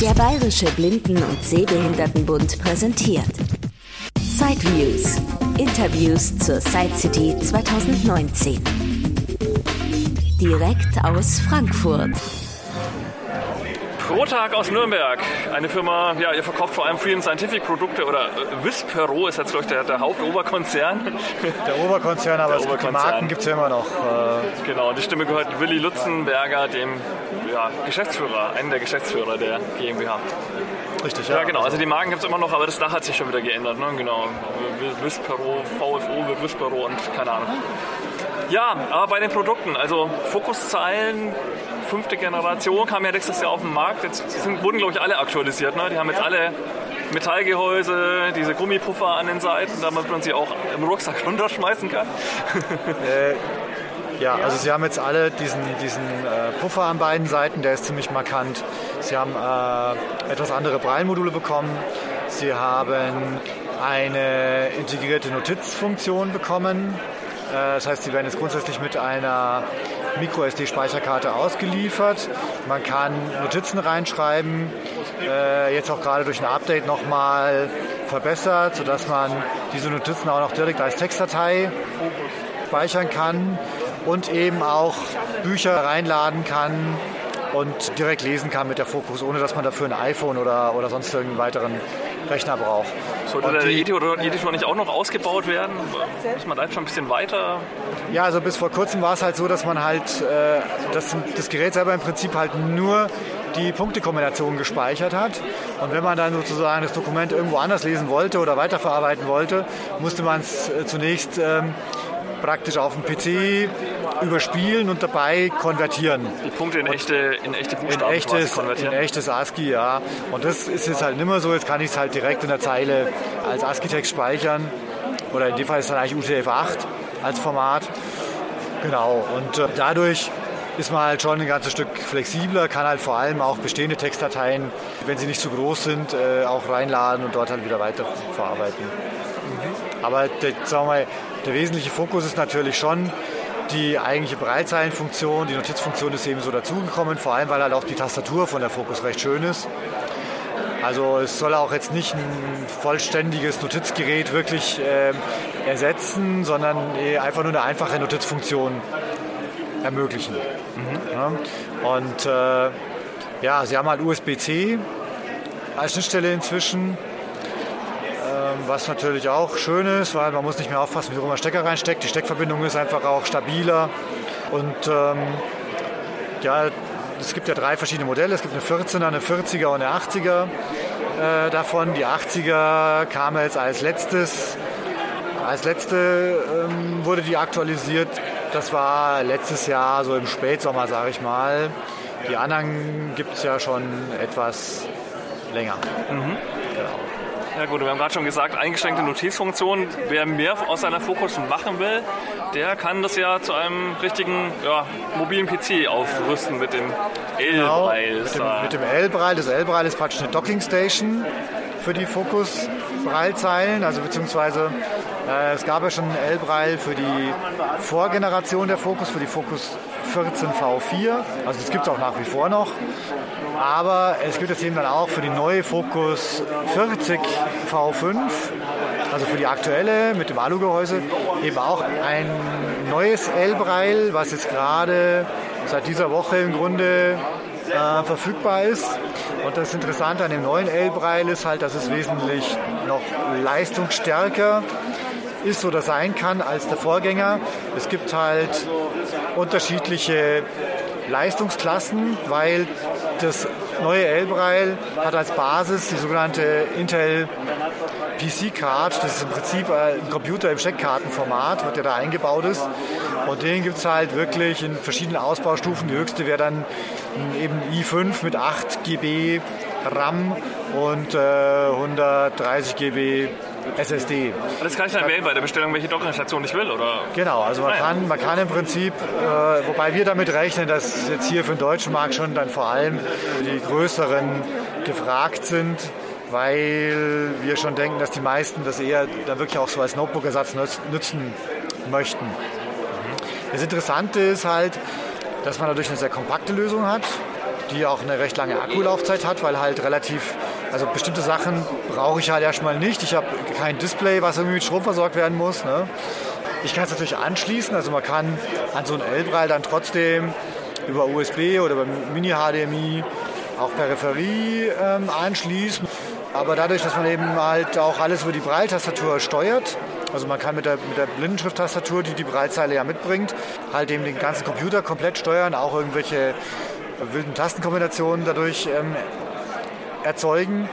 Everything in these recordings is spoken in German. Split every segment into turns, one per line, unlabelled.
Der Bayerische Blinden- und Sehbehindertenbund präsentiert Sideviews. Interviews zur Side City 2019. Direkt aus Frankfurt.
ProTag aus Nürnberg. Eine Firma, ja, ihr verkauft vor allem Freedom Scientific Produkte oder äh, Vispero ist jetzt, glaube ich, der, der Hauptoberkonzern.
Der Oberkonzern, aber
Der
es gibt die
Oberkonzern.
Marken gibt es ja immer noch. Äh,
Genau, die Stimme gehört Willi Lutzenberger, dem ja, Geschäftsführer, einem der Geschäftsführer der GmbH.
richtig,
Ja, genau, also die Marken gibt es immer noch, aber das Dach hat sich schon wieder geändert. Ne? Genau, Vispero, VFO wird Vispero und keine Ahnung. Ja, aber bei den Produkten, also Fokuszeilen, fünfte Generation, kam ja nächstes Jahr auf den Markt. Jetzt sind, wurden, glaube ich, alle aktualisiert. Ne? Die haben jetzt alle Metallgehäuse, diese Gummipuffer an den Seiten, damit man sie auch im Rucksack runterschmeißen kann.
Ja, also sie haben jetzt alle diesen, diesen äh, Puffer an beiden Seiten, der ist ziemlich markant. Sie haben äh, etwas andere Braille-Module bekommen. Sie haben eine integrierte Notizfunktion bekommen. Äh, das heißt, sie werden jetzt grundsätzlich mit einer Micro-SD-Speicherkarte ausgeliefert. Man kann Notizen reinschreiben, äh, jetzt auch gerade durch ein Update nochmal verbessert, sodass man diese Notizen auch noch direkt als Textdatei speichern kann und eben auch Bücher reinladen kann und direkt lesen kann mit der Fokus, ohne dass man dafür ein iPhone oder, oder sonst irgendeinen weiteren Rechner braucht.
Sollte der Editor oder Editor nicht auch noch ausgebaut werden? Ist man da schon ein bisschen weiter?
Ja, also bis vor kurzem war es halt so, dass man halt äh, das, das Gerät selber im Prinzip halt nur die Punktekombination gespeichert hat. Und wenn man dann sozusagen das Dokument irgendwo anders lesen wollte oder weiterverarbeiten wollte, musste man es äh, zunächst ähm, praktisch auf dem PC überspielen und dabei konvertieren.
Die Punkte in echte, in echte
In
Buchstaben
echtes,
quasi
in
konvertieren.
echtes ASCII, ja. Und das ist jetzt halt nicht mehr so. Jetzt kann ich es halt direkt in der Zeile als ASCII-Text speichern. Oder in dem Fall ist es dann eigentlich UTF-8 als Format. Genau. Und äh, dadurch ist man halt schon ein ganzes Stück flexibler, kann halt vor allem auch bestehende Textdateien, wenn sie nicht zu groß sind, äh, auch reinladen und dort halt wieder weiterverarbeiten. Aber der, sagen wir mal, der wesentliche Fokus ist natürlich schon die eigentliche Breitzeilenfunktion. Die Notizfunktion ist eben so dazugekommen, vor allem weil halt auch die Tastatur von der Focus recht schön ist. Also es soll auch jetzt nicht ein vollständiges Notizgerät wirklich ähm, ersetzen, sondern einfach nur eine einfache Notizfunktion ermöglichen. Ja. Und äh, ja, sie haben halt USB-C als Schnittstelle inzwischen was natürlich auch schön ist, weil man muss nicht mehr aufpassen, wie man Stecker reinsteckt. Die Steckverbindung ist einfach auch stabiler. Und ähm, ja, es gibt ja drei verschiedene Modelle. Es gibt eine 14er, eine 40er und eine 80er äh, davon. Die 80er kam jetzt als letztes. Als letzte ähm, wurde die aktualisiert. Das war letztes Jahr, so im Spätsommer, sage ich mal. Die anderen gibt es ja schon etwas länger.
Ja gut, wir haben gerade schon gesagt, eingeschränkte Notizfunktion. Wer mehr aus seiner Fokus machen will, der kann das ja zu einem richtigen ja, mobilen PC aufrüsten mit dem
Genau,
L-Braille.
mit, dem, mit dem L-Braille. Das L-Braille ist praktisch eine Docking-Station für die Fokus-Braille-Zeilen. Also beziehungsweise äh, es gab ja schon L-Braille für die Vorgeneration der Fokus, für die Fokus 14 V4. Also das gibt es auch nach wie vor noch. Aber es gibt jetzt eben dann auch für die neue Focus 40 V5, also für die aktuelle mit dem Alugehäuse, eben auch ein neues L-Braille, was jetzt gerade seit dieser Woche im Grunde äh, verfügbar ist. Und das Interessante an dem neuen L-Braille ist halt, dass es wesentlich noch leistungsstärker ist oder sein kann als der Vorgänger. Es gibt halt unterschiedliche Leistungsklassen, weil das neue L-Braille hat als Basis die sogenannte Intel PC-Card. Das ist im Prinzip ein Computer im Steckkartenformat, der da eingebaut ist. Und den gibt es halt wirklich in verschiedenen Ausbaustufen. Die höchste wäre dann eben i5 mit 8 GB RAM und äh, 130 GB SSD.
Das kann ich dann wählen bei der Bestellung, welche Dockingstation ich will, oder?
Genau, also man kann, man kann im Prinzip, äh, wobei wir damit rechnen, dass jetzt hier für den deutschen Markt schon dann vor allem die größeren gefragt sind, weil wir schon denken, dass die meisten das eher dann wirklich auch so als Notebook-Ersatz nützen möchten. Das Interessante ist halt, dass man dadurch eine sehr kompakte Lösung hat. die auch eine recht lange Akkulaufzeit hat, weil halt relativ, also bestimmte Sachen brauche ich halt erstmal nicht. Ich habe kein Display, was irgendwie mit Strom versorgt werden muss. Ne? Ich kann es natürlich anschließen, also man kann an so ein L-Braille dann trotzdem über USB oder über Mini-HDMI auch Peripherie ähm, anschließen. Aber dadurch, dass man eben halt auch alles über die Braille-Tastatur steuert, also man kann mit der, mit der Blindenschrift-Tastatur, die die Braillezeile ja mitbringt, halt eben den ganzen Computer komplett steuern, auch irgendwelche wilden Tastenkombinationen dadurch ähm, erzeugen.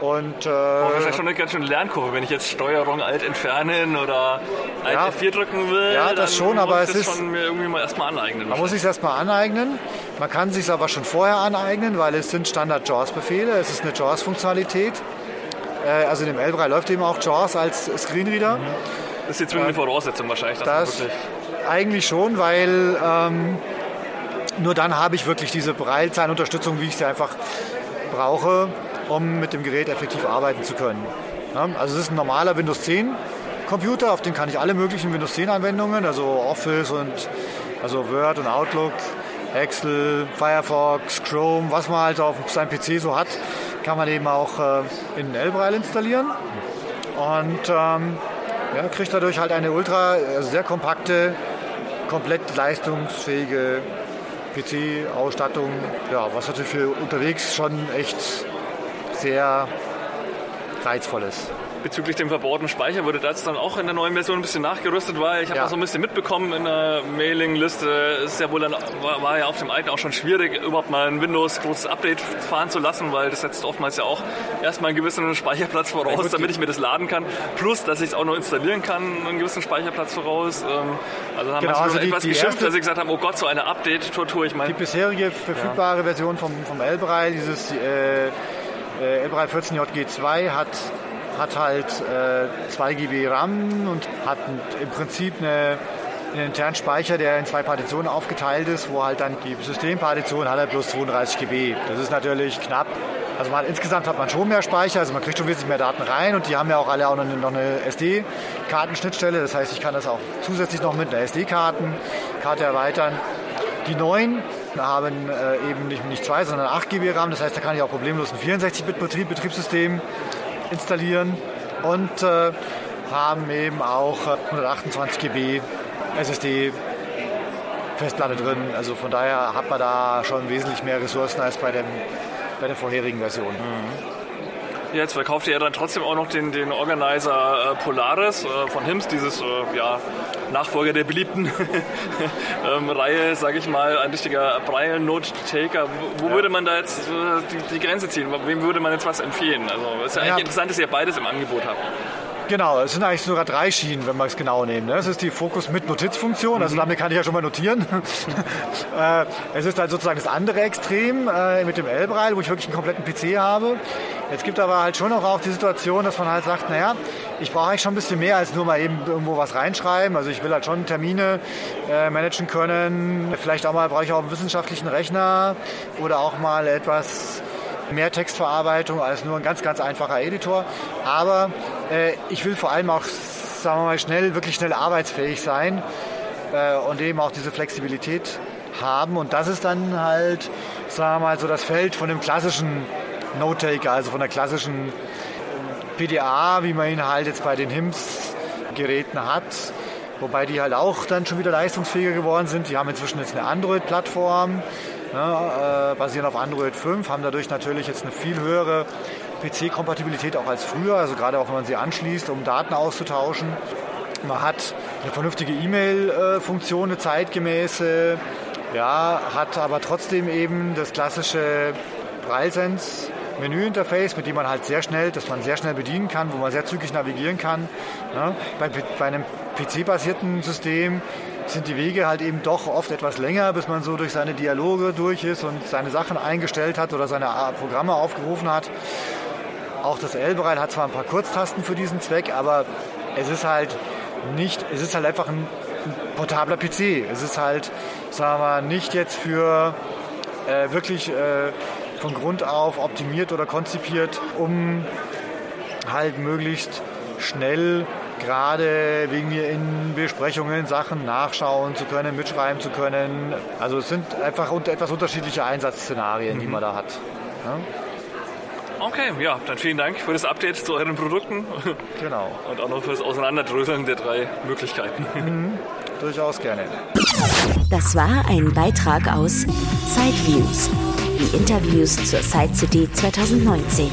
Und, äh,
oh, das ist ja schon eine ganz schöne Lernkurve, wenn ich jetzt Steuerung Alt entfernen oder Alt ja, F4 drücken will.
Ja, das schon, aber es ist.
Schon mir irgendwie mal erstmal aneignen.
Man muss sich erstmal aneignen. Man kann sich aber schon vorher aneignen, weil es sind Standard JAWS-Befehle. Es ist eine JAWS-Funktionalität. Äh, also in dem L3 läuft eben auch JAWS als Screenreader. Mhm.
Das ist jetzt eine Voraussetzung wahrscheinlich.
Das eigentlich schon, weil ähm, nur dann habe ich wirklich diese Braillezeilenunterstützung, wie ich sie einfach brauche, um mit dem Gerät effektiv arbeiten zu können. Also es ist ein normaler Windows 10 Computer, auf dem kann ich alle möglichen Windows 10 Anwendungen, also Office und also Word und Outlook, Excel, Firefox, Chrome, was man halt auf seinem PC so hat, kann man eben auch äh, in L-Braille installieren und ähm, ja, kriegt dadurch halt eine ultra also sehr kompakte, komplett leistungsfähige PC-Ausstattung, ja, was natürlich für unterwegs schon echt sehr reizvoll ist
bezüglich dem verbauten Speicher wurde das dann auch in der neuen Version ein bisschen nachgerüstet, weil ich habe ja. so ein bisschen mitbekommen in der Mailingliste, ist ja wohl dann, war, ja auf dem alten auch schon schwierig, überhaupt mal ein Windows großes Update fahren zu lassen, weil das setzt oftmals ja auch erstmal einen gewissen Speicherplatz voraus, ja, damit ich mir das laden kann. Plus, dass ich es auch noch installieren kann, einen gewissen Speicherplatz voraus. Ähm, also haben genau, also die, etwas die geschimpft, dass sie gesagt haben, oh Gott, so eine Update-Tortur, ich meine.
Die bisherige verfügbare ja. Version vom, vom L-Brei, dieses äh, äh, L-Brei 14JG2 hat hat halt äh, 2 GB RAM und hat im Prinzip eine, einen internen Speicher, der in zwei Partitionen aufgeteilt ist, wo halt dann die Systempartition hat halt bloß 32 GB. Das ist natürlich knapp. Also man, insgesamt hat man schon mehr Speicher, also man kriegt schon wesentlich mehr Daten rein und die haben ja auch alle auch noch eine, eine SD-Kartenschnittstelle. Das heißt, ich kann das auch zusätzlich noch mit einer SD-Karte erweitern. Die neuen haben äh, eben nicht, nicht 2, sondern 8 GB RAM. Das heißt, da kann ich auch problemlos ein 64-Bit-Betriebssystem installieren und äh, haben eben auch 128 GB SSD Festplatte drin. Also von daher hat man da schon wesentlich mehr Ressourcen als bei, dem, bei der vorherigen Version. Mhm.
Jetzt verkauft ihr dann trotzdem auch noch den, den Organizer äh, Polaris äh, von HIMS, dieses äh, ja, Nachfolger der beliebten ähm, Reihe, sage ich mal, ein richtiger Braille-Note-Taker. Wo, wo ja. würde man da jetzt die, die, Grenze ziehen? Wem würde man jetzt was empfehlen? Also es ist ja, ja eigentlich interessant, dass ihr beides im Angebot habt.
Genau, es sind eigentlich sogar drei Schienen, wenn wir es genau nehmen. Das ne? ist die Fokus mit Notizfunktion, also mhm. damit kann ich ja schon mal notieren. Äh, es ist halt sozusagen das andere Extrem äh, mit dem L-Braille, wo ich wirklich einen kompletten PC habe. Jetzt gibt aber halt schon auch die Situation, dass man halt sagt, naja, ich brauche eigentlich schon ein bisschen mehr als nur mal eben irgendwo was reinschreiben. Also ich will halt schon Termine äh, managen können. Vielleicht auch mal brauche ich auch einen wissenschaftlichen Rechner oder auch mal etwas mehr Textverarbeitung als nur ein ganz, ganz einfacher Editor. Aber äh, ich will vor allem auch, sagen wir mal, schnell, wirklich schnell arbeitsfähig sein äh, und eben auch diese Flexibilität haben. Und das ist dann halt, sagen wir mal, so das Feld von dem klassischen Note-Taker, also von der klassischen PDA, wie man ihn halt jetzt bei den HIMS-Geräten hat. Wobei die halt auch dann schon wieder leistungsfähiger geworden sind. Die haben inzwischen jetzt eine Android-Plattform, ne, äh, basieren auf Android 5, haben dadurch natürlich jetzt eine viel höhere PC-Kompatibilität auch als früher, also gerade auch wenn man sie anschließt, um Daten auszutauschen. Man hat eine vernünftige E-Mail-Funktion, eine zeitgemäße, ja, hat aber trotzdem eben das klassische Braillesense Menüinterface, mit dem man halt sehr schnell, das man sehr schnell bedienen kann, wo man sehr zügig navigieren kann. Ja, bei, bei einem PC-basierten System sind die Wege halt eben doch oft etwas länger, bis man so durch seine Dialoge durch ist und seine Sachen eingestellt hat oder seine Programme aufgerufen hat. Auch das L-Bereich hat zwar ein paar Kurztasten für diesen Zweck, aber es ist halt nicht, es ist halt einfach ein, ein portabler PC. Es ist halt, sagen wir mal, nicht jetzt für äh, wirklich äh, von Grund auf optimiert oder konzipiert, um halt möglichst schnell gerade wegen mir in Besprechungen Sachen nachschauen zu können, mitschreiben zu können. Also es sind einfach etwas unterschiedliche Einsatzszenarien, mhm. die man da hat. Ja?
Okay, ja, dann vielen Dank für das Update zu euren Produkten.
Genau.
Und auch noch für das Auseinanderdröseln der drei Möglichkeiten.
Mhm, durchaus gerne.
Das war ein Beitrag aus Sideviews, die Interviews zur Side City 2019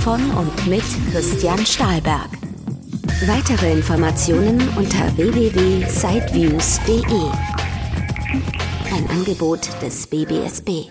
von und mit Christian Stahlberg. Weitere Informationen unter www.sideviews.de. Ein Angebot des BBSB.